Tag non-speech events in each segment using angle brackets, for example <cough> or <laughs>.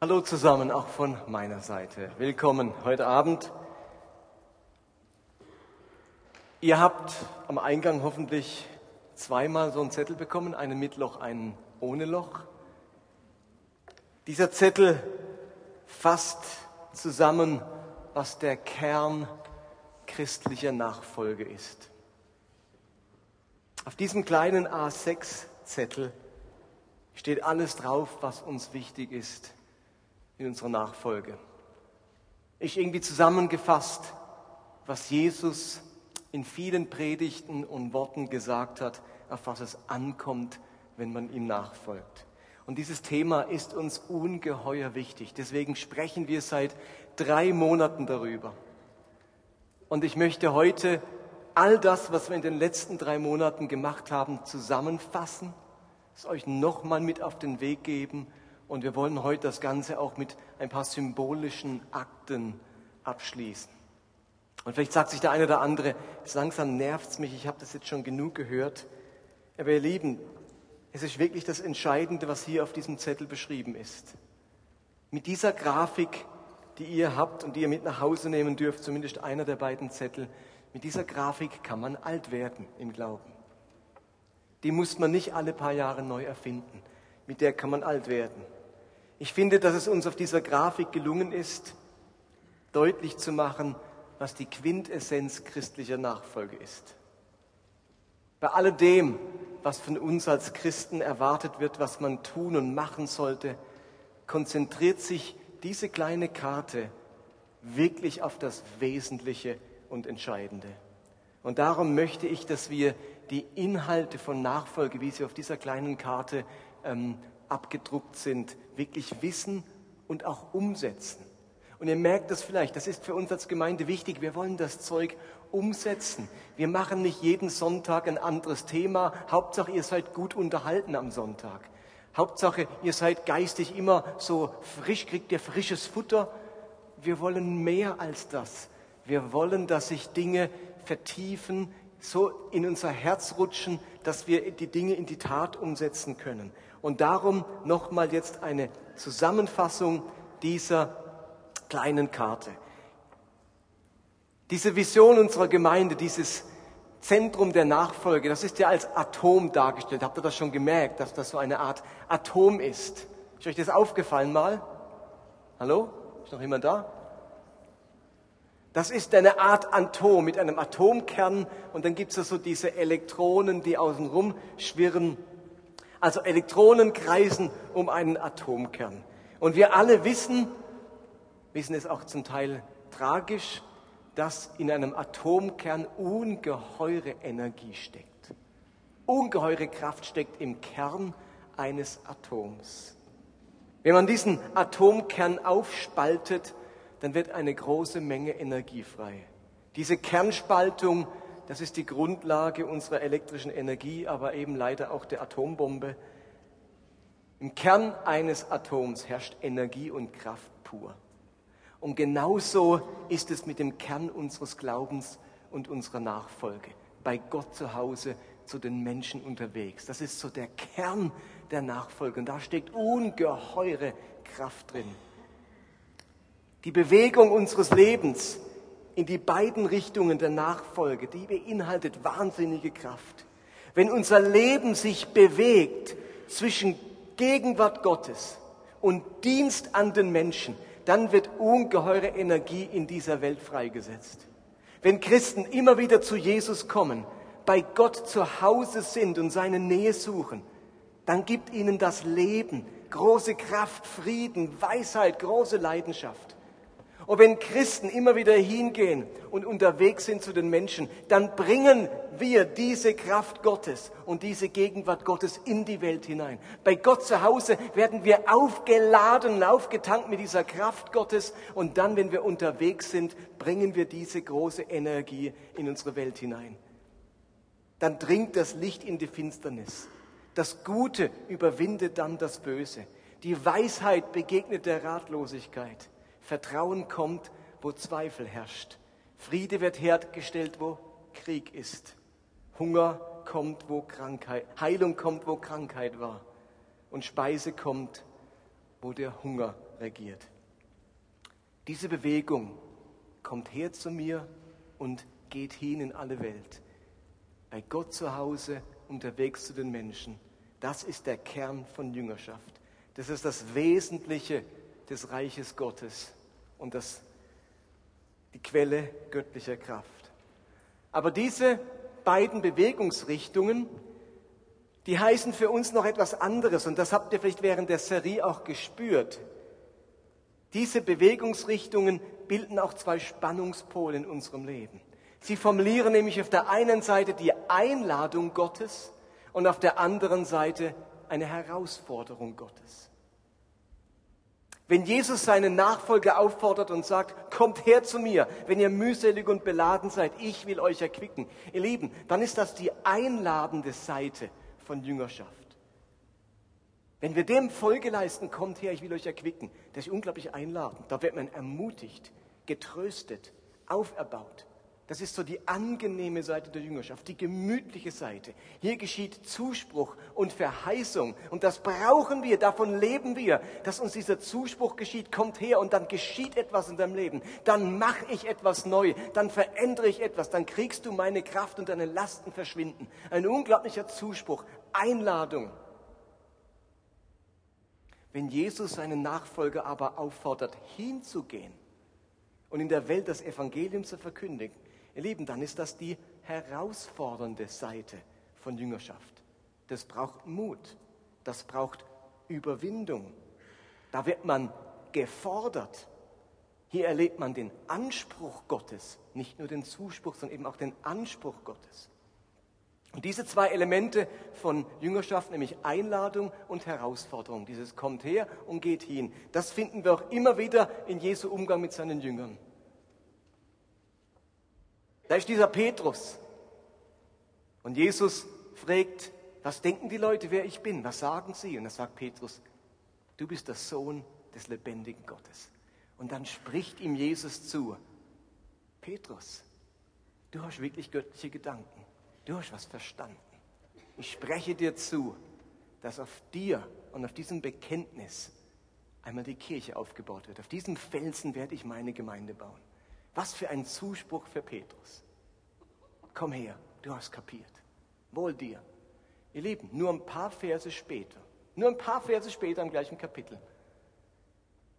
Hallo zusammen, auch von meiner Seite. Willkommen heute Abend. Ihr habt am Eingang hoffentlich zweimal so einen Zettel bekommen, einen mit Loch, einen ohne Loch. Dieser Zettel fasst zusammen, was der Kern christlicher Nachfolge ist. Auf diesem kleinen A6-Zettel steht alles drauf, was uns wichtig ist in unserer Nachfolge. Ich irgendwie zusammengefasst, was Jesus in vielen Predigten und Worten gesagt hat, auf was es ankommt, wenn man ihm nachfolgt. Und dieses Thema ist uns ungeheuer wichtig. Deswegen sprechen wir seit drei Monaten darüber. Und ich möchte heute all das, was wir in den letzten drei Monaten gemacht haben, zusammenfassen, es euch nochmal mit auf den Weg geben und wir wollen heute das Ganze auch mit ein paar symbolischen Akten abschließen. Und vielleicht sagt sich der eine oder andere, langsam nervt es mich, ich habe das jetzt schon genug gehört. Aber ihr Lieben, es ist wirklich das Entscheidende, was hier auf diesem Zettel beschrieben ist. Mit dieser Grafik, die ihr habt und die ihr mit nach Hause nehmen dürft, zumindest einer der beiden Zettel, mit dieser Grafik kann man alt werden im Glauben. Die muss man nicht alle paar Jahre neu erfinden. Mit der kann man alt werden. Ich finde, dass es uns auf dieser Grafik gelungen ist, deutlich zu machen, was die Quintessenz christlicher Nachfolge ist. Bei alledem, was von uns als Christen erwartet wird, was man tun und machen sollte, konzentriert sich diese kleine Karte wirklich auf das Wesentliche und Entscheidende. Und darum möchte ich, dass wir die Inhalte von Nachfolge, wie sie auf dieser kleinen Karte ähm, abgedruckt sind, wirklich wissen und auch umsetzen. Und ihr merkt das vielleicht, das ist für uns als Gemeinde wichtig. Wir wollen das Zeug umsetzen. Wir machen nicht jeden Sonntag ein anderes Thema. Hauptsache, ihr seid gut unterhalten am Sonntag. Hauptsache, ihr seid geistig immer so frisch, kriegt ihr frisches Futter. Wir wollen mehr als das. Wir wollen, dass sich Dinge vertiefen, so in unser Herz rutschen, dass wir die Dinge in die Tat umsetzen können. Und darum nochmal jetzt eine Zusammenfassung dieser kleinen Karte. Diese Vision unserer Gemeinde, dieses Zentrum der Nachfolge, das ist ja als Atom dargestellt. Habt ihr das schon gemerkt, dass das so eine Art Atom ist? Ist euch das aufgefallen mal? Hallo? Ist noch jemand da? Das ist eine Art Atom mit einem Atomkern und dann gibt es so diese Elektronen, die außenrum schwirren also Elektronen kreisen um einen Atomkern. Und wir alle wissen, wissen es auch zum Teil tragisch, dass in einem Atomkern ungeheure Energie steckt. Ungeheure Kraft steckt im Kern eines Atoms. Wenn man diesen Atomkern aufspaltet, dann wird eine große Menge Energie frei. Diese Kernspaltung das ist die Grundlage unserer elektrischen Energie, aber eben leider auch der Atombombe. Im Kern eines Atoms herrscht Energie und Kraft pur. Und genauso ist es mit dem Kern unseres Glaubens und unserer Nachfolge. Bei Gott zu Hause, zu den Menschen unterwegs. Das ist so der Kern der Nachfolge. Und da steckt ungeheure Kraft drin. Die Bewegung unseres Lebens in die beiden Richtungen der Nachfolge, die beinhaltet wahnsinnige Kraft. Wenn unser Leben sich bewegt zwischen Gegenwart Gottes und Dienst an den Menschen, dann wird ungeheure Energie in dieser Welt freigesetzt. Wenn Christen immer wieder zu Jesus kommen, bei Gott zu Hause sind und seine Nähe suchen, dann gibt ihnen das Leben große Kraft, Frieden, Weisheit, große Leidenschaft. Und wenn Christen immer wieder hingehen und unterwegs sind zu den Menschen, dann bringen wir diese Kraft Gottes und diese Gegenwart Gottes in die Welt hinein. Bei Gott zu Hause werden wir aufgeladen aufgetankt mit dieser Kraft Gottes und dann, wenn wir unterwegs sind, bringen wir diese große Energie in unsere Welt hinein. Dann dringt das Licht in die Finsternis. Das Gute überwindet dann das Böse. Die Weisheit begegnet der Ratlosigkeit. Vertrauen kommt, wo Zweifel herrscht. Friede wird hergestellt, wo Krieg ist. Hunger kommt, wo Krankheit, Heilung kommt, wo Krankheit war. Und Speise kommt, wo der Hunger regiert. Diese Bewegung kommt her zu mir und geht hin in alle Welt. Bei Gott zu Hause, unterwegs zu den Menschen. Das ist der Kern von Jüngerschaft. Das ist das Wesentliche des Reiches Gottes und das, die Quelle göttlicher Kraft. Aber diese beiden Bewegungsrichtungen, die heißen für uns noch etwas anderes und das habt ihr vielleicht während der Serie auch gespürt. Diese Bewegungsrichtungen bilden auch zwei Spannungspole in unserem Leben. Sie formulieren nämlich auf der einen Seite die Einladung Gottes und auf der anderen Seite eine Herausforderung Gottes. Wenn Jesus seinen Nachfolger auffordert und sagt, kommt her zu mir, wenn ihr mühselig und beladen seid, ich will euch erquicken. Ihr Lieben, dann ist das die einladende Seite von Jüngerschaft. Wenn wir dem Folge leisten, kommt her, ich will euch erquicken, das ist unglaublich einladend. Da wird man ermutigt, getröstet, auferbaut. Das ist so die angenehme Seite der Jüngerschaft, die gemütliche Seite. Hier geschieht Zuspruch und Verheißung und das brauchen wir, davon leben wir, dass uns dieser Zuspruch geschieht, kommt her und dann geschieht etwas in deinem Leben. Dann mache ich etwas neu, dann verändere ich etwas, dann kriegst du meine Kraft und deine Lasten verschwinden. Ein unglaublicher Zuspruch, Einladung. Wenn Jesus seinen Nachfolger aber auffordert, hinzugehen und in der Welt das Evangelium zu verkündigen, Ihr Lieben, dann ist das die herausfordernde Seite von Jüngerschaft. Das braucht Mut, das braucht Überwindung. Da wird man gefordert. Hier erlebt man den Anspruch Gottes, nicht nur den Zuspruch, sondern eben auch den Anspruch Gottes. Und diese zwei Elemente von Jüngerschaft, nämlich Einladung und Herausforderung, dieses kommt her und geht hin, das finden wir auch immer wieder in Jesu Umgang mit seinen Jüngern. Da ist dieser Petrus. Und Jesus fragt, was denken die Leute, wer ich bin? Was sagen sie? Und da sagt Petrus, du bist der Sohn des lebendigen Gottes. Und dann spricht ihm Jesus zu, Petrus, du hast wirklich göttliche Gedanken. Du hast was verstanden. Ich spreche dir zu, dass auf dir und auf diesem Bekenntnis einmal die Kirche aufgebaut wird. Auf diesem Felsen werde ich meine Gemeinde bauen. Was für ein Zuspruch für Petrus. Komm her, du hast kapiert. Wohl dir. Ihr Lieben, nur ein paar Verse später, nur ein paar Verse später im gleichen Kapitel,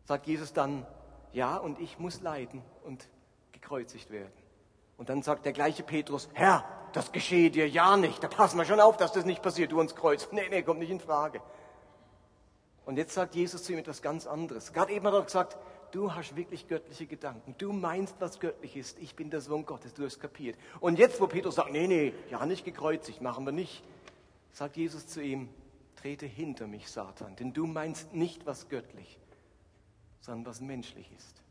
sagt Jesus dann, ja, und ich muss leiden und gekreuzigt werden. Und dann sagt der gleiche Petrus, Herr, das geschehe dir ja nicht. Da passen wir schon auf, dass das nicht passiert, du uns kreuzt. Nee, nee, kommt nicht in Frage. Und jetzt sagt Jesus zu ihm etwas ganz anderes. Gerade eben hat er gesagt, du hast wirklich göttliche Gedanken. Du meinst, was göttlich ist. Ich bin der Sohn Gottes, du hast kapiert. Und jetzt, wo Petrus sagt, nee, nee, ja nicht gekreuzigt, machen wir nicht, sagt Jesus zu ihm, trete hinter mich, Satan, denn du meinst nicht, was göttlich, sondern was menschlich ist.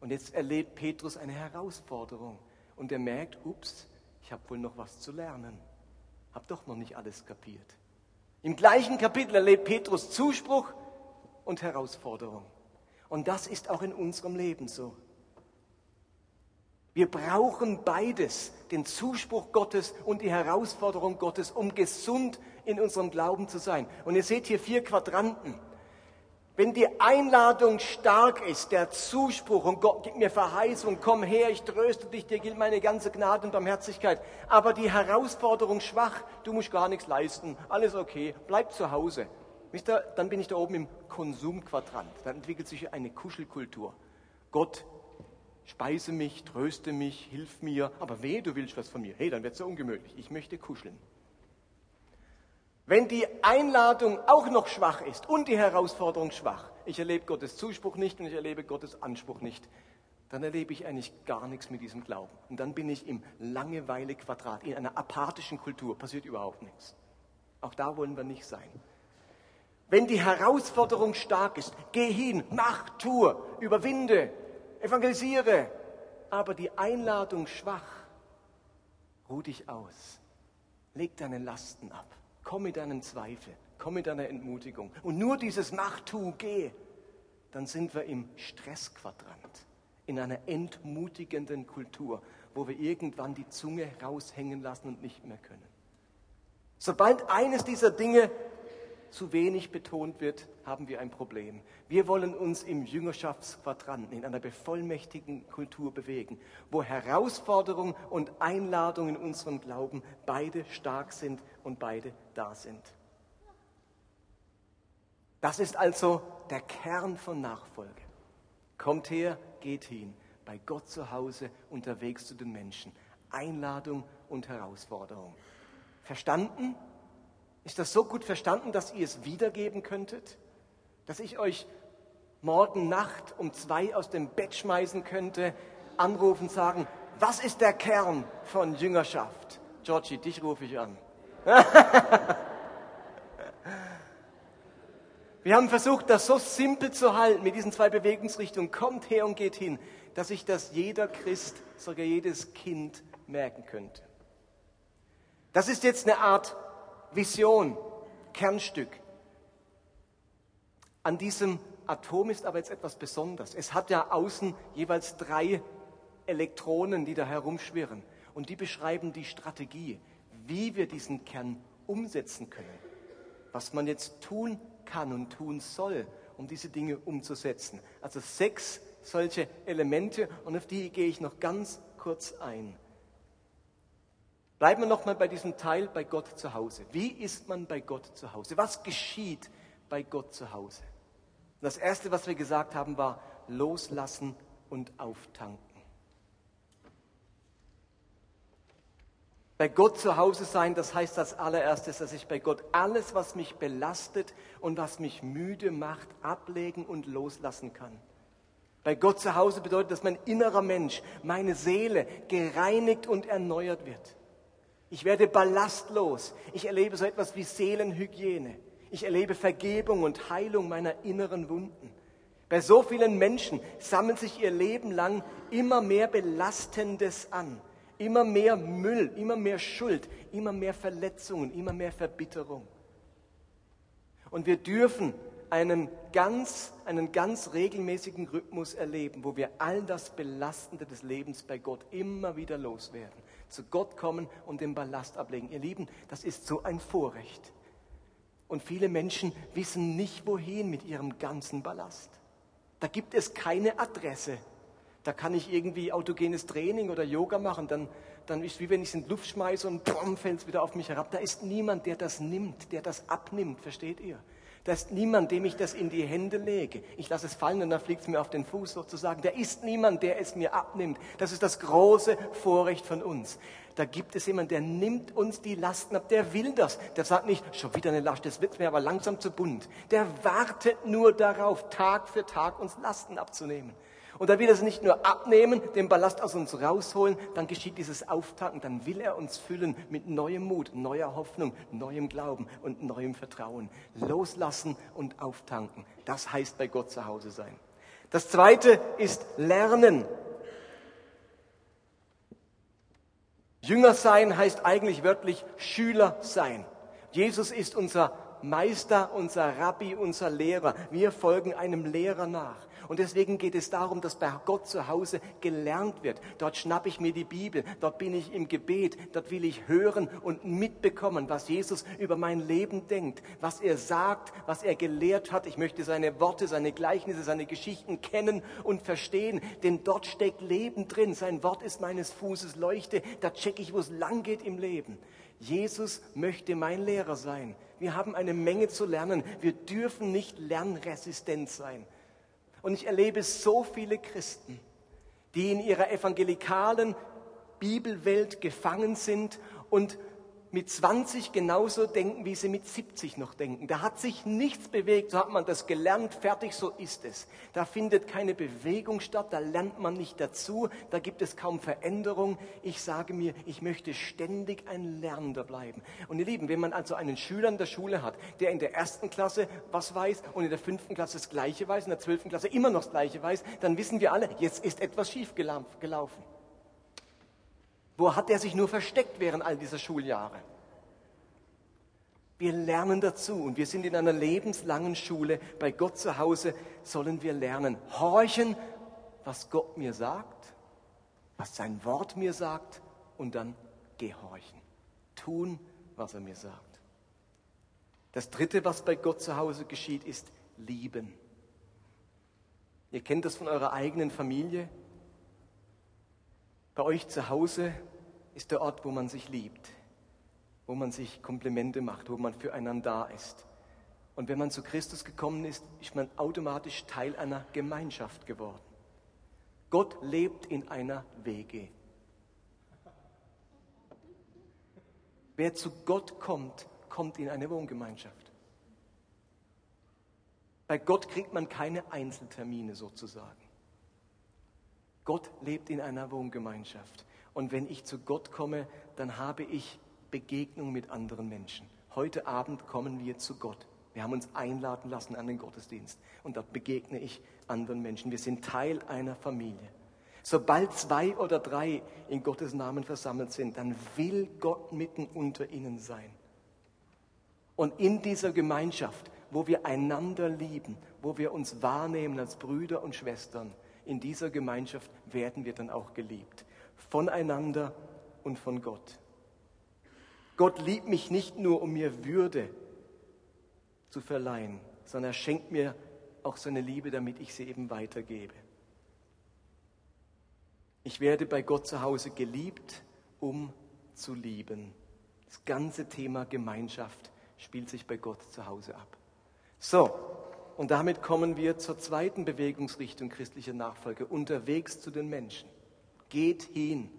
Und jetzt erlebt Petrus eine Herausforderung und er merkt, ups, ich habe wohl noch was zu lernen. Hab doch noch nicht alles kapiert. Im gleichen Kapitel erlebt Petrus Zuspruch und Herausforderung. Und das ist auch in unserem Leben so. Wir brauchen beides, den Zuspruch Gottes und die Herausforderung Gottes, um gesund in unserem Glauben zu sein. Und ihr seht hier vier Quadranten. Wenn die Einladung stark ist, der Zuspruch und Gott gibt mir Verheißung, komm her, ich tröste dich, dir gilt meine ganze Gnade und Barmherzigkeit. Aber die Herausforderung schwach, du musst gar nichts leisten, alles okay, bleib zu Hause. Ihr, dann bin ich da oben im Konsumquadrant. Dann entwickelt sich eine Kuschelkultur. Gott, speise mich, tröste mich, hilf mir, aber weh, du willst was von mir. Hey, dann wird es so ungemütlich. Ich möchte kuscheln. Wenn die Einladung auch noch schwach ist und die Herausforderung schwach, ich erlebe Gottes Zuspruch nicht und ich erlebe Gottes Anspruch nicht, dann erlebe ich eigentlich gar nichts mit diesem Glauben. Und dann bin ich im Langeweile-Quadrat, in einer apathischen Kultur, passiert überhaupt nichts. Auch da wollen wir nicht sein. Wenn die Herausforderung stark ist, geh hin, mach, tue, überwinde, evangelisiere. Aber die Einladung schwach, ruh dich aus, leg deine Lasten ab, komm mit deinem Zweifel, komm mit deiner Entmutigung. Und nur dieses Mach, tu, geh, dann sind wir im Stressquadrant, in einer entmutigenden Kultur, wo wir irgendwann die Zunge raushängen lassen und nicht mehr können. Sobald eines dieser Dinge zu wenig betont wird, haben wir ein Problem. Wir wollen uns im Jüngerschaftsquadranten, in einer bevollmächtigten Kultur bewegen, wo Herausforderung und Einladung in unserem Glauben beide stark sind und beide da sind. Das ist also der Kern von Nachfolge. Kommt her, geht hin, bei Gott zu Hause, unterwegs zu den Menschen. Einladung und Herausforderung. Verstanden? Ist das so gut verstanden, dass ihr es wiedergeben könntet? Dass ich euch morgen Nacht um zwei aus dem Bett schmeißen könnte, anrufen, sagen, was ist der Kern von Jüngerschaft? Georgie, dich rufe ich an. <laughs> Wir haben versucht, das so simpel zu halten mit diesen zwei Bewegungsrichtungen. Kommt her und geht hin, dass sich das jeder Christ, sogar jedes Kind merken könnte. Das ist jetzt eine Art Vision, Kernstück. An diesem Atom ist aber jetzt etwas Besonderes. Es hat ja außen jeweils drei Elektronen, die da herumschwirren. Und die beschreiben die Strategie, wie wir diesen Kern umsetzen können. Was man jetzt tun kann und tun soll, um diese Dinge umzusetzen. Also sechs solche Elemente und auf die gehe ich noch ganz kurz ein. Bleiben wir nochmal bei diesem Teil bei Gott zu Hause. Wie ist man bei Gott zu Hause? Was geschieht bei Gott zu Hause? Das Erste, was wir gesagt haben, war loslassen und auftanken. Bei Gott zu Hause sein, das heißt als allererstes, dass ich bei Gott alles, was mich belastet und was mich müde macht, ablegen und loslassen kann. Bei Gott zu Hause bedeutet, dass mein innerer Mensch, meine Seele gereinigt und erneuert wird. Ich werde ballastlos. Ich erlebe so etwas wie Seelenhygiene. Ich erlebe Vergebung und Heilung meiner inneren Wunden. Bei so vielen Menschen sammelt sich ihr Leben lang immer mehr Belastendes an. Immer mehr Müll, immer mehr Schuld, immer mehr Verletzungen, immer mehr Verbitterung. Und wir dürfen einen ganz, einen ganz regelmäßigen Rhythmus erleben, wo wir all das Belastende des Lebens bei Gott immer wieder loswerden zu Gott kommen und den Ballast ablegen. Ihr Lieben, das ist so ein Vorrecht. Und viele Menschen wissen nicht, wohin mit ihrem ganzen Ballast. Da gibt es keine Adresse. Da kann ich irgendwie autogenes Training oder Yoga machen, dann, dann ist es wie wenn ich es in die Luft schmeiße und fällt es wieder auf mich herab. Da ist niemand, der das nimmt, der das abnimmt, versteht ihr? Da ist niemand, dem ich das in die Hände lege. Ich lasse es fallen und dann fliegt es mir auf den Fuß sozusagen. Da ist niemand, der es mir abnimmt. Das ist das große Vorrecht von uns. Da gibt es jemanden, der nimmt uns die Lasten ab. Der will das. Der sagt nicht, schon wieder eine Last, das wird mir aber langsam zu bunt. Der wartet nur darauf, Tag für Tag uns Lasten abzunehmen. Und da will er es nicht nur abnehmen, den Ballast aus uns rausholen, dann geschieht dieses Auftanken, dann will er uns füllen mit neuem Mut, neuer Hoffnung, neuem Glauben und neuem Vertrauen. Loslassen und auftanken. Das heißt bei Gott zu Hause sein. Das zweite ist lernen. Jünger sein heißt eigentlich wörtlich Schüler sein. Jesus ist unser Meister, unser Rabbi, unser Lehrer. Wir folgen einem Lehrer nach. Und deswegen geht es darum, dass bei Gott zu Hause gelernt wird. Dort schnappe ich mir die Bibel, dort bin ich im Gebet, dort will ich hören und mitbekommen, was Jesus über mein Leben denkt, was er sagt, was er gelehrt hat. Ich möchte seine Worte, seine Gleichnisse, seine Geschichten kennen und verstehen, denn dort steckt Leben drin. Sein Wort ist meines Fußes Leuchte, da checke ich, wo es lang geht im Leben. Jesus möchte mein Lehrer sein. Wir haben eine Menge zu lernen. Wir dürfen nicht lernresistent sein. Und ich erlebe so viele Christen, die in ihrer evangelikalen Bibelwelt gefangen sind und mit 20 genauso denken, wie sie mit 70 noch denken. Da hat sich nichts bewegt, so hat man das gelernt, fertig, so ist es. Da findet keine Bewegung statt, da lernt man nicht dazu, da gibt es kaum Veränderung. Ich sage mir, ich möchte ständig ein Lernender bleiben. Und ihr Lieben, wenn man also einen Schüler in der Schule hat, der in der ersten Klasse was weiß und in der fünften Klasse das Gleiche weiß, in der zwölften Klasse immer noch das Gleiche weiß, dann wissen wir alle, jetzt ist etwas schief gelaufen. Wo hat er sich nur versteckt während all dieser Schuljahre? Wir lernen dazu und wir sind in einer lebenslangen Schule. Bei Gott zu Hause sollen wir lernen. Horchen, was Gott mir sagt, was sein Wort mir sagt und dann gehorchen. Tun, was er mir sagt. Das Dritte, was bei Gott zu Hause geschieht, ist Lieben. Ihr kennt das von eurer eigenen Familie. Bei euch zu Hause ist der Ort, wo man sich liebt, wo man sich Komplimente macht, wo man füreinander da ist. Und wenn man zu Christus gekommen ist, ist man automatisch Teil einer Gemeinschaft geworden. Gott lebt in einer WG. Wer zu Gott kommt, kommt in eine Wohngemeinschaft. Bei Gott kriegt man keine Einzeltermine sozusagen. Gott lebt in einer Wohngemeinschaft. Und wenn ich zu Gott komme, dann habe ich Begegnung mit anderen Menschen. Heute Abend kommen wir zu Gott. Wir haben uns einladen lassen an den Gottesdienst. Und dort begegne ich anderen Menschen. Wir sind Teil einer Familie. Sobald zwei oder drei in Gottes Namen versammelt sind, dann will Gott mitten unter ihnen sein. Und in dieser Gemeinschaft, wo wir einander lieben, wo wir uns wahrnehmen als Brüder und Schwestern, in dieser Gemeinschaft werden wir dann auch geliebt. Voneinander und von Gott. Gott liebt mich nicht nur, um mir Würde zu verleihen, sondern er schenkt mir auch seine Liebe, damit ich sie eben weitergebe. Ich werde bei Gott zu Hause geliebt, um zu lieben. Das ganze Thema Gemeinschaft spielt sich bei Gott zu Hause ab. So, und damit kommen wir zur zweiten Bewegungsrichtung christlicher Nachfolge, unterwegs zu den Menschen. Geht hin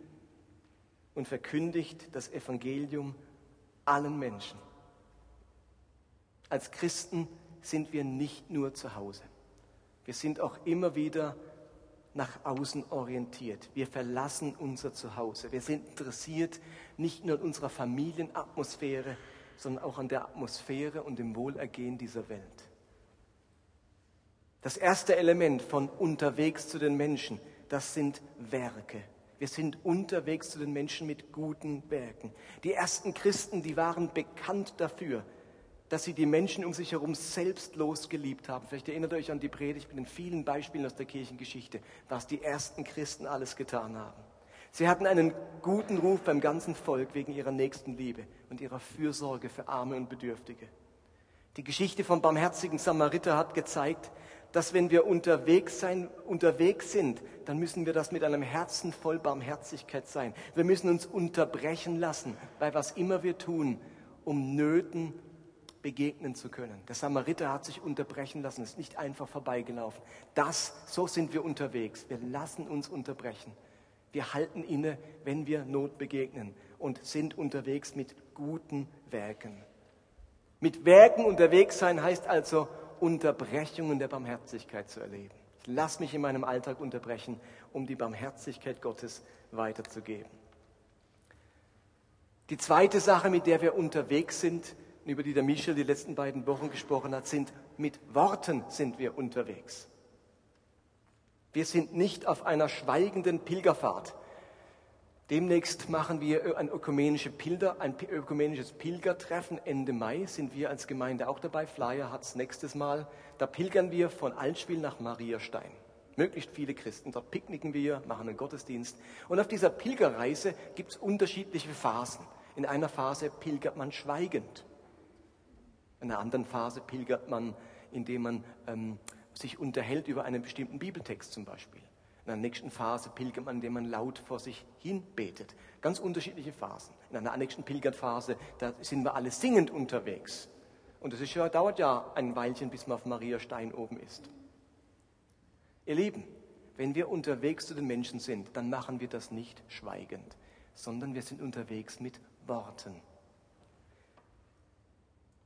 und verkündigt das Evangelium allen Menschen. Als Christen sind wir nicht nur zu Hause. Wir sind auch immer wieder nach außen orientiert. Wir verlassen unser Zuhause. Wir sind interessiert nicht nur an unserer Familienatmosphäre, sondern auch an der Atmosphäre und dem Wohlergehen dieser Welt. Das erste Element von unterwegs zu den Menschen, das sind Werke. Wir sind unterwegs zu den Menschen mit guten Werken. Die ersten Christen, die waren bekannt dafür, dass sie die Menschen um sich herum selbstlos geliebt haben. Vielleicht erinnert ihr euch an die Predigt mit den vielen Beispielen aus der Kirchengeschichte, was die ersten Christen alles getan haben. Sie hatten einen guten Ruf beim ganzen Volk wegen ihrer nächsten Liebe und ihrer Fürsorge für Arme und Bedürftige. Die Geschichte vom barmherzigen Samariter hat gezeigt, dass wenn wir unterwegs, sein, unterwegs sind, dann müssen wir das mit einem Herzen voll Barmherzigkeit sein. Wir müssen uns unterbrechen lassen bei was immer wir tun, um Nöten begegnen zu können. Der Samariter hat sich unterbrechen lassen, ist nicht einfach vorbeigelaufen. Das, so sind wir unterwegs. Wir lassen uns unterbrechen. Wir halten inne, wenn wir Not begegnen und sind unterwegs mit guten Werken. Mit Werken unterwegs sein heißt also Unterbrechungen der Barmherzigkeit zu erleben. Ich lasse mich in meinem Alltag unterbrechen, um die Barmherzigkeit Gottes weiterzugeben. Die zweite Sache, mit der wir unterwegs sind, über die der Michel die letzten beiden Wochen gesprochen hat, sind mit Worten sind wir unterwegs. Wir sind nicht auf einer schweigenden Pilgerfahrt. Demnächst machen wir ein, ökumenische Pilger, ein ökumenisches Pilgertreffen. Ende Mai sind wir als Gemeinde auch dabei. Flyer hat es nächstes Mal. Da pilgern wir von Altschwil nach Mariastein. Möglichst viele Christen. Dort picknicken wir, machen einen Gottesdienst. Und auf dieser Pilgerreise gibt es unterschiedliche Phasen. In einer Phase pilgert man schweigend. In einer anderen Phase pilgert man, indem man ähm, sich unterhält über einen bestimmten Bibeltext zum Beispiel. In einer nächsten Phase pilgert man, indem man laut vor sich hin betet. Ganz unterschiedliche Phasen. In einer nächsten Pilgerphase, da sind wir alle singend unterwegs. Und es ja, dauert ja ein Weilchen, bis man auf Maria Stein oben ist. Ihr Lieben, wenn wir unterwegs zu den Menschen sind, dann machen wir das nicht schweigend, sondern wir sind unterwegs mit Worten.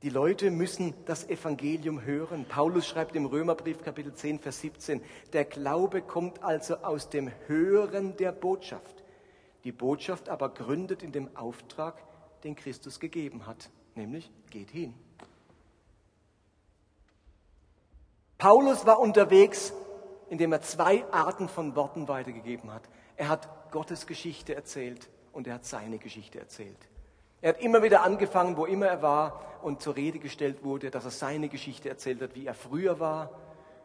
Die Leute müssen das Evangelium hören. Paulus schreibt im Römerbrief Kapitel 10, Vers 17, der Glaube kommt also aus dem Hören der Botschaft. Die Botschaft aber gründet in dem Auftrag, den Christus gegeben hat, nämlich geht hin. Paulus war unterwegs, indem er zwei Arten von Worten weitergegeben hat. Er hat Gottes Geschichte erzählt und er hat seine Geschichte erzählt. Er hat immer wieder angefangen, wo immer er war und zur Rede gestellt wurde, dass er seine Geschichte erzählt hat, wie er früher war,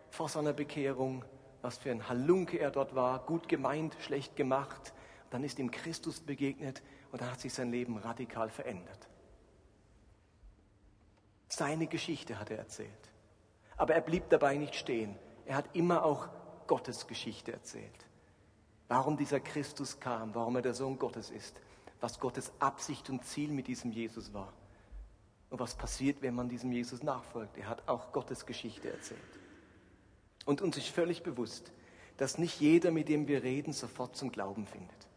vor seiner Bekehrung, was für ein Halunke er dort war, gut gemeint, schlecht gemacht. Dann ist ihm Christus begegnet und dann hat sich sein Leben radikal verändert. Seine Geschichte hat er erzählt. Aber er blieb dabei nicht stehen. Er hat immer auch Gottes Geschichte erzählt. Warum dieser Christus kam, warum er der Sohn Gottes ist, was Gottes Absicht und Ziel mit diesem Jesus war und was passiert, wenn man diesem Jesus nachfolgt. Er hat auch Gottes Geschichte erzählt. Und uns ist völlig bewusst, dass nicht jeder, mit dem wir reden, sofort zum Glauben findet.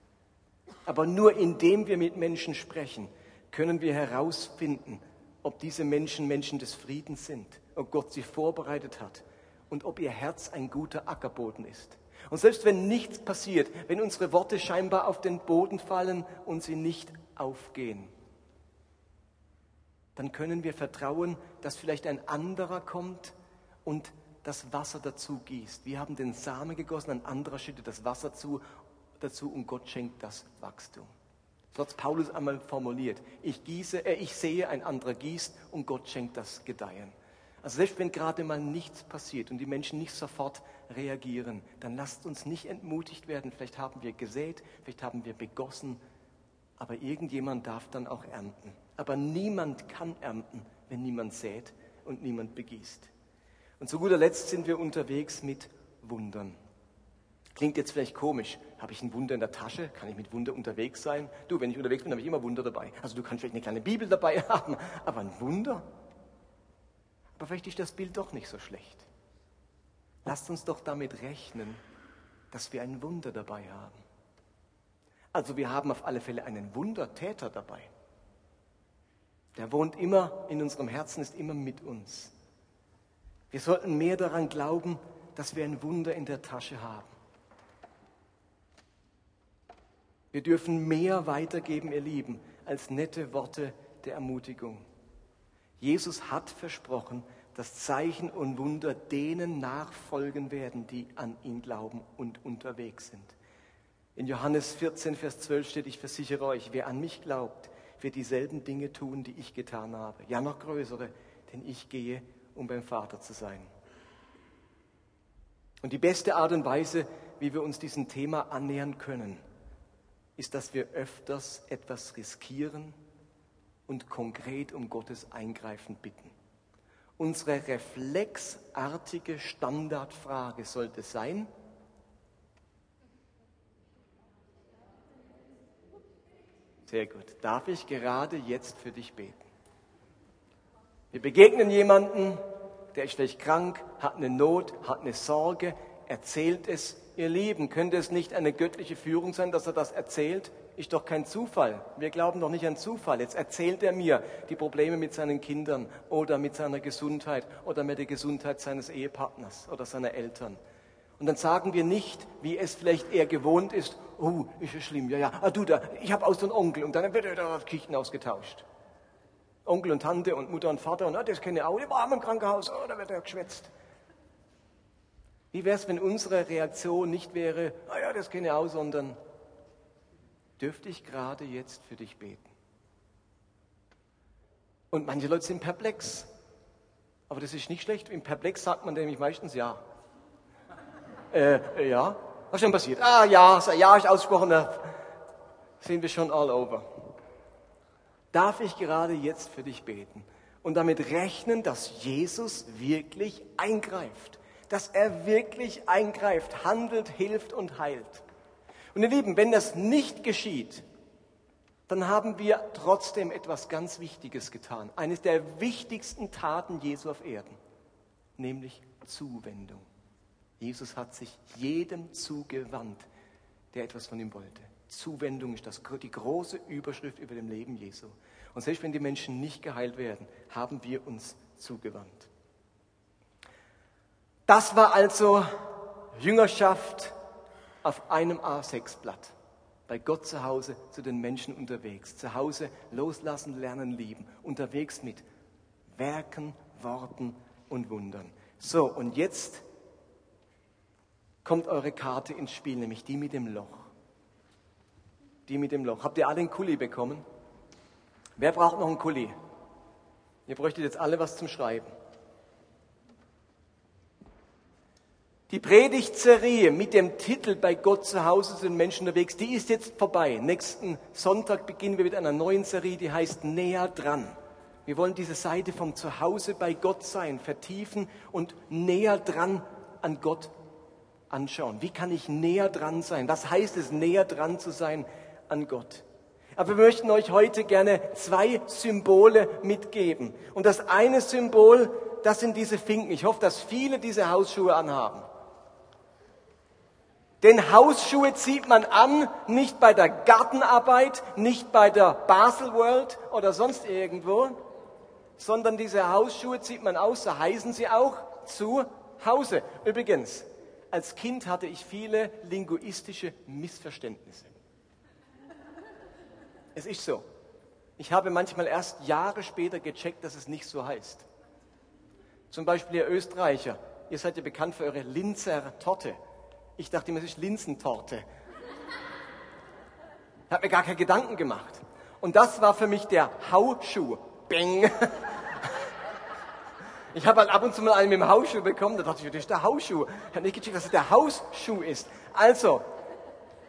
Aber nur indem wir mit Menschen sprechen, können wir herausfinden, ob diese Menschen Menschen des Friedens sind, ob Gott sie vorbereitet hat und ob ihr Herz ein guter Ackerboden ist. Und selbst wenn nichts passiert, wenn unsere Worte scheinbar auf den Boden fallen und sie nicht aufgehen, dann können wir vertrauen, dass vielleicht ein anderer kommt und das Wasser dazu gießt. Wir haben den Samen gegossen, ein anderer schüttet das Wasser zu, dazu und Gott schenkt das Wachstum. So hat Paulus einmal formuliert. Ich gieße, äh, ich sehe, ein anderer gießt und Gott schenkt das Gedeihen. Also selbst wenn gerade mal nichts passiert und die Menschen nicht sofort reagieren, dann lasst uns nicht entmutigt werden. Vielleicht haben wir gesät, vielleicht haben wir begossen, aber irgendjemand darf dann auch ernten. Aber niemand kann ernten, wenn niemand sät und niemand begießt. Und zu guter Letzt sind wir unterwegs mit Wundern. Klingt jetzt vielleicht komisch. Habe ich ein Wunder in der Tasche? Kann ich mit Wunder unterwegs sein? Du, wenn ich unterwegs bin, habe ich immer Wunder dabei. Also du kannst vielleicht eine kleine Bibel dabei <laughs> haben, aber ein Wunder? Aber vielleicht ist das Bild doch nicht so schlecht. Lasst uns doch damit rechnen, dass wir ein Wunder dabei haben. Also wir haben auf alle Fälle einen Wundertäter dabei. Der wohnt immer in unserem Herzen, ist immer mit uns. Wir sollten mehr daran glauben, dass wir ein Wunder in der Tasche haben. Wir dürfen mehr weitergeben, ihr Lieben, als nette Worte der Ermutigung. Jesus hat versprochen, dass Zeichen und Wunder denen nachfolgen werden, die an ihn glauben und unterwegs sind. In Johannes 14, Vers 12 steht, ich versichere euch, wer an mich glaubt, wird dieselben Dinge tun, die ich getan habe. Ja, noch größere, denn ich gehe, um beim Vater zu sein. Und die beste Art und Weise, wie wir uns diesem Thema annähern können, ist, dass wir öfters etwas riskieren und konkret um Gottes Eingreifen bitten. Unsere reflexartige Standardfrage sollte sein, sehr gut, darf ich gerade jetzt für dich beten? Wir begegnen jemanden, der ist vielleicht krank, hat eine Not, hat eine Sorge, erzählt es ihr Lieben, könnte es nicht eine göttliche Führung sein, dass er das erzählt? Ist doch kein Zufall. Wir glauben doch nicht an Zufall. Jetzt erzählt er mir die Probleme mit seinen Kindern oder mit seiner Gesundheit oder mit der Gesundheit seines Ehepartners oder seiner Eltern. Und dann sagen wir nicht, wie es vielleicht eher gewohnt ist, oh, ist ja schlimm, ja, ja, ah, du da, ich habe auch so einen Onkel und dann wird er da Kichten ausgetauscht. Onkel und Tante und Mutter und Vater und ah, das kenne ich auch, die waren im Krankenhaus, oh, da wird er geschwätzt. Wie wäre es, wenn unsere Reaktion nicht wäre, ah ja, das kenne ich auch, sondern dürfte ich gerade jetzt für dich beten? Und manche Leute sind perplex. Aber das ist nicht schlecht. Im Perplex sagt man nämlich meistens ja. Äh, ja. Was schon passiert? Ah, ja, ja ist ausgesprochen, sind wir schon all over. Darf ich gerade jetzt für dich beten? Und damit rechnen, dass Jesus wirklich eingreift dass er wirklich eingreift, handelt, hilft und heilt. Und ihr Lieben, wenn das nicht geschieht, dann haben wir trotzdem etwas ganz Wichtiges getan. Eines der wichtigsten Taten Jesu auf Erden, nämlich Zuwendung. Jesus hat sich jedem zugewandt, der etwas von ihm wollte. Zuwendung ist das, die große Überschrift über dem Leben Jesu. Und selbst wenn die Menschen nicht geheilt werden, haben wir uns zugewandt. Das war also Jüngerschaft auf einem A6-Blatt. Bei Gott zu Hause, zu den Menschen unterwegs. Zu Hause loslassen, lernen, lieben. Unterwegs mit Werken, Worten und Wundern. So, und jetzt kommt eure Karte ins Spiel, nämlich die mit dem Loch. Die mit dem Loch. Habt ihr alle einen Kuli bekommen? Wer braucht noch einen Kuli? Ihr bräuchtet jetzt alle was zum Schreiben. Die Predigtserie mit dem Titel Bei Gott zu Hause sind Menschen unterwegs, die ist jetzt vorbei. Nächsten Sonntag beginnen wir mit einer neuen Serie, die heißt Näher dran. Wir wollen diese Seite vom Zuhause bei Gott sein, vertiefen und näher dran an Gott anschauen. Wie kann ich näher dran sein? Was heißt es, näher dran zu sein an Gott? Aber wir möchten euch heute gerne zwei Symbole mitgeben. Und das eine Symbol, das sind diese Finken. Ich hoffe, dass viele diese Hausschuhe anhaben. Denn Hausschuhe zieht man an, nicht bei der Gartenarbeit, nicht bei der Basel World oder sonst irgendwo, sondern diese Hausschuhe zieht man aus, so heißen sie auch, zu Hause. Übrigens, als Kind hatte ich viele linguistische Missverständnisse. Es ist so. Ich habe manchmal erst Jahre später gecheckt, dass es nicht so heißt. Zum Beispiel ihr Österreicher, ihr seid ja bekannt für eure Linzer Torte. Ich dachte immer, es ist Linsentorte. Ich habe mir gar keine Gedanken gemacht. Und das war für mich der Hausschuh. Bing. <laughs> Ich habe halt ab und zu mal einen mit dem Hausschuh bekommen, da dachte ich, das ist der Hausschuh. Ich habe nicht gecheckt, dass es der Hausschuh ist. Also,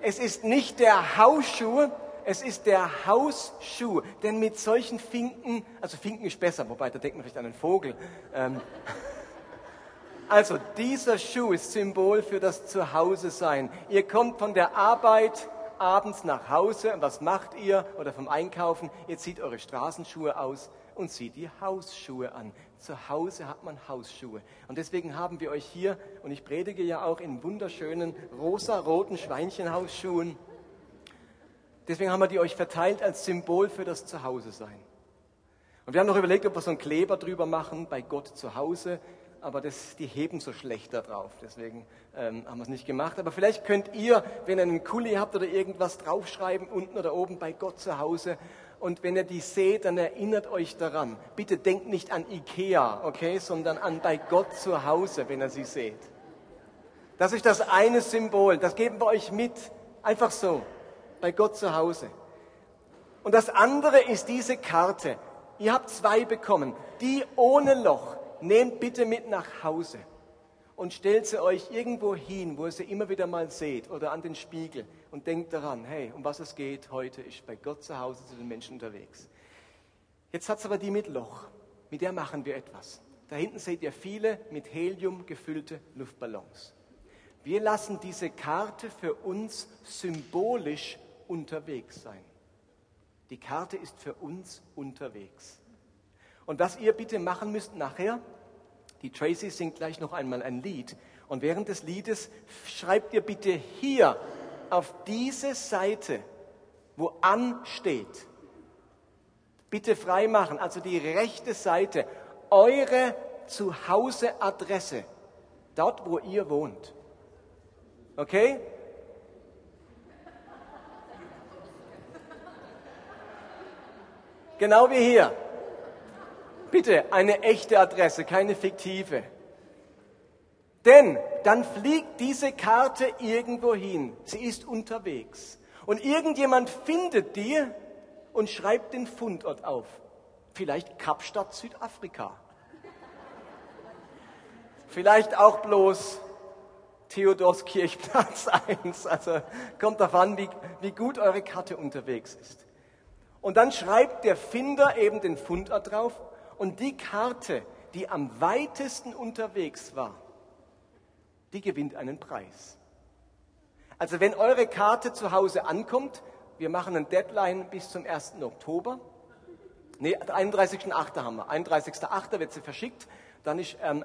es ist nicht der Hausschuh, es ist der Hausschuh. Denn mit solchen Finken, also Finken ist besser, wobei da denkt man vielleicht an einen Vogel. Ähm, <laughs> also dieser Schuh ist Symbol für das Zuhause sein. Ihr kommt von der Arbeit abends nach Hause und was macht ihr? Oder vom Einkaufen? Ihr zieht eure Straßenschuhe aus und zieht die Hausschuhe an. Zu Hause hat man Hausschuhe. Und deswegen haben wir euch hier, und ich predige ja auch in wunderschönen rosa-roten Schweinchenhausschuhen. Deswegen haben wir die euch verteilt als Symbol für das Zuhause sein. Und wir haben noch überlegt, ob wir so einen Kleber drüber machen, bei Gott zu Hause aber das, die heben so schlecht da drauf. Deswegen ähm, haben wir es nicht gemacht. Aber vielleicht könnt ihr, wenn ihr einen Kuli habt oder irgendwas draufschreiben, unten oder oben bei Gott zu Hause. Und wenn ihr die seht, dann erinnert euch daran. Bitte denkt nicht an Ikea, okay, sondern an bei Gott zu Hause, wenn ihr sie seht. Das ist das eine Symbol. Das geben wir euch mit. Einfach so. Bei Gott zu Hause. Und das andere ist diese Karte. Ihr habt zwei bekommen. Die ohne Loch nehmt bitte mit nach Hause und stellt sie euch irgendwo hin, wo ihr sie immer wieder mal seht oder an den Spiegel und denkt daran, hey, um was es geht heute, ist bei Gott zu Hause zu den Menschen unterwegs. Jetzt hat es aber die mit Loch, mit der machen wir etwas. Da hinten seht ihr viele mit Helium gefüllte Luftballons. Wir lassen diese Karte für uns symbolisch unterwegs sein. Die Karte ist für uns unterwegs. Und was ihr bitte machen müsst nachher, die Tracy singt gleich noch einmal ein Lied. Und während des Liedes schreibt ihr bitte hier auf diese Seite, wo an steht, bitte frei machen, also die rechte Seite, eure Zuhauseadresse, dort wo ihr wohnt. Okay? Genau wie hier. Bitte eine echte Adresse, keine fiktive. Denn dann fliegt diese Karte irgendwo hin. Sie ist unterwegs. Und irgendjemand findet die und schreibt den Fundort auf. Vielleicht Kapstadt, Südafrika. Vielleicht auch bloß Theodorskirchplatz 1. <laughs> Also kommt davon, wie, wie gut eure Karte unterwegs ist. Und dann schreibt der Finder eben den Fundort drauf und die Karte, die am weitesten unterwegs war, die gewinnt einen Preis. Also wenn eure Karte zu Hause ankommt, wir machen ein Deadline bis zum 1. Oktober. Nee, 31.8. haben wir. 31.8. wird sie verschickt. Dann ist ähm,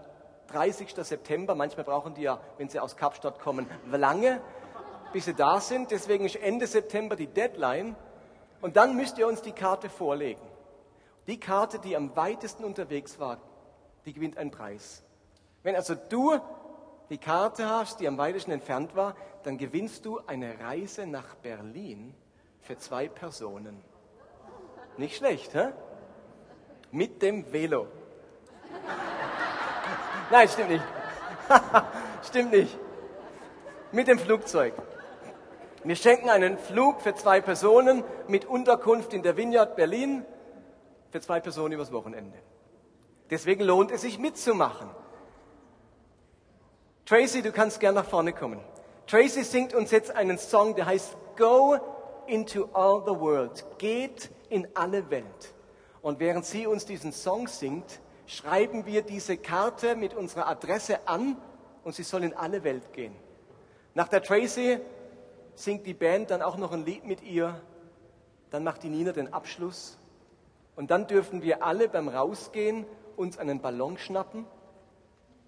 30. September. Manchmal brauchen die ja, wenn sie aus Kapstadt kommen, lange, bis sie da sind. Deswegen ist Ende September die Deadline. Und dann müsst ihr uns die Karte vorlegen. Die Karte, die am weitesten unterwegs war, die gewinnt einen Preis. Wenn also du die Karte hast, die am weitesten entfernt war, dann gewinnst du eine Reise nach Berlin für zwei Personen. Nicht schlecht, hä? Mit dem Velo. <laughs> Nein, stimmt nicht. <laughs> stimmt nicht. Mit dem Flugzeug. Wir schenken einen Flug für zwei Personen mit Unterkunft in der Vineyard Berlin für zwei Personen übers Wochenende. Deswegen lohnt es sich mitzumachen. Tracy, du kannst gern nach vorne kommen. Tracy singt uns jetzt einen Song, der heißt Go into all the world. Geht in alle Welt. Und während sie uns diesen Song singt, schreiben wir diese Karte mit unserer Adresse an und sie soll in alle Welt gehen. Nach der Tracy singt die Band dann auch noch ein Lied mit ihr, dann macht die Nina den Abschluss und dann dürfen wir alle beim Rausgehen uns einen Ballon schnappen,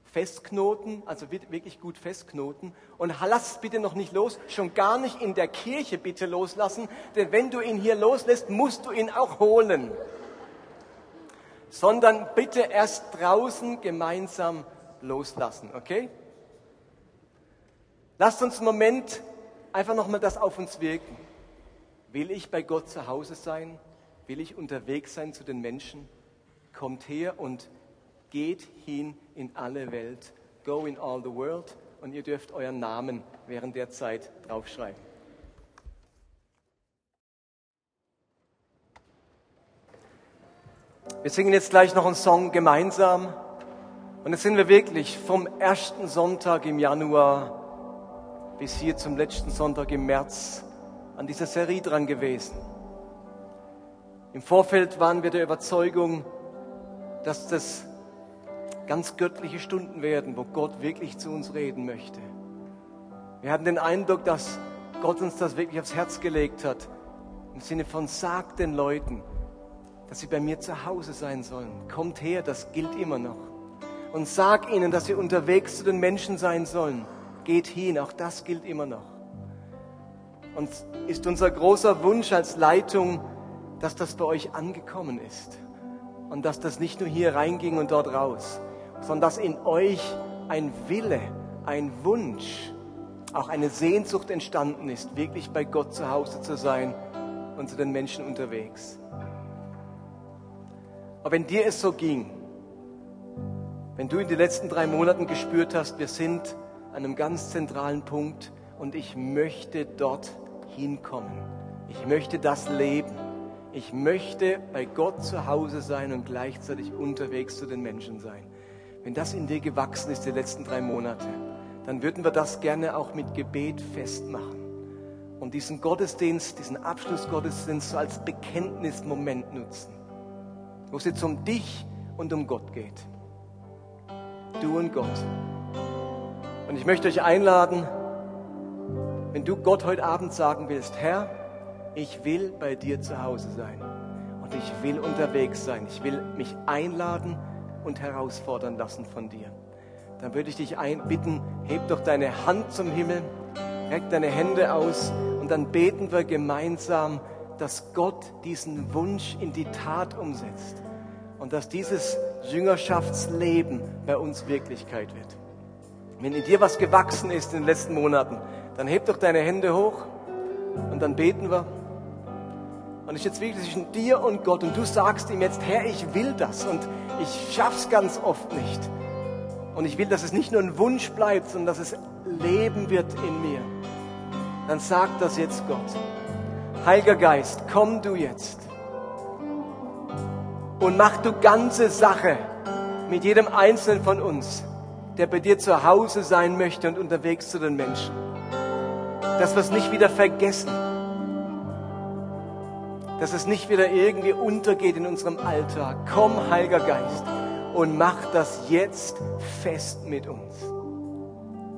festknoten, also wirklich gut festknoten und lass bitte noch nicht los, schon gar nicht in der Kirche bitte loslassen, denn wenn du ihn hier loslässt, musst du ihn auch holen sondern bitte erst draußen gemeinsam loslassen, okay? Lasst uns einen Moment einfach nochmal das auf uns wirken. Will ich bei Gott zu Hause sein? Will ich unterwegs sein zu den Menschen? Kommt her und geht hin in alle Welt. Go in all the world. Und ihr dürft euren Namen während der Zeit draufschreiben. Wir singen jetzt gleich noch einen Song gemeinsam. Und jetzt sind wir wirklich vom ersten Sonntag im Januar bis hier zum letzten Sonntag im März an dieser Serie dran gewesen. Im Vorfeld waren wir der Überzeugung, dass das ganz göttliche Stunden werden, wo Gott wirklich zu uns reden möchte. Wir hatten den Eindruck, dass Gott uns das wirklich aufs Herz gelegt hat. Im Sinne von, sagt den Leuten, dass sie bei mir zu Hause sein sollen. Kommt her, das gilt immer noch. Und sag ihnen, dass sie unterwegs zu den Menschen sein sollen. Geht hin, auch das gilt immer noch. Und ist unser großer Wunsch als Leitung, dass das bei euch angekommen ist. Und dass das nicht nur hier reinging und dort raus, sondern dass in euch ein Wille, ein Wunsch, auch eine Sehnsucht entstanden ist, wirklich bei Gott zu Hause zu sein und zu den Menschen unterwegs. Aber wenn dir es so ging, wenn du in den letzten drei Monaten gespürt hast, wir sind an einem ganz zentralen Punkt und ich möchte dort hinkommen. Ich möchte das leben. Ich möchte bei Gott zu Hause sein und gleichzeitig unterwegs zu den Menschen sein. Wenn das in dir gewachsen ist die letzten drei Monate, dann würden wir das gerne auch mit Gebet festmachen und diesen Gottesdienst, diesen Abschlussgottesdienst so als Bekenntnismoment nutzen wo es jetzt um dich und um Gott geht. Du und Gott. Und ich möchte euch einladen, wenn du Gott heute Abend sagen willst, Herr, ich will bei dir zu Hause sein und ich will unterwegs sein. Ich will mich einladen und herausfordern lassen von dir. Dann würde ich dich bitten, heb doch deine Hand zum Himmel, reck deine Hände aus und dann beten wir gemeinsam dass Gott diesen Wunsch in die Tat umsetzt und dass dieses Jüngerschaftsleben bei uns Wirklichkeit wird. Wenn in dir was gewachsen ist in den letzten Monaten, dann heb doch deine Hände hoch und dann beten wir. Und ich jetzt wirklich zwischen dir und Gott und du sagst ihm jetzt, Herr, ich will das und ich schaff's ganz oft nicht. Und ich will, dass es nicht nur ein Wunsch bleibt, sondern dass es Leben wird in mir. Dann sag das jetzt Gott. Heiliger Geist, komm du jetzt und mach du ganze Sache mit jedem Einzelnen von uns, der bei dir zu Hause sein möchte und unterwegs zu den Menschen. Dass wir es nicht wieder vergessen. Dass es nicht wieder irgendwie untergeht in unserem Alltag. Komm, Heiliger Geist, und mach das jetzt fest mit uns.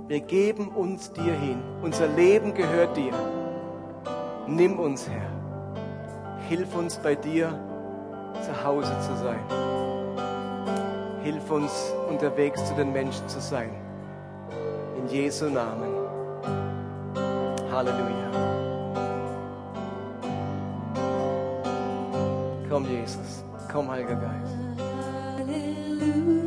Wir geben uns dir hin. Unser Leben gehört dir. Nimm uns, Herr. Hilf uns bei dir zu Hause zu sein. Hilf uns unterwegs zu den Menschen zu sein. In Jesu Namen. Halleluja. Komm, Jesus. Komm, Heiliger Geist. Halleluja.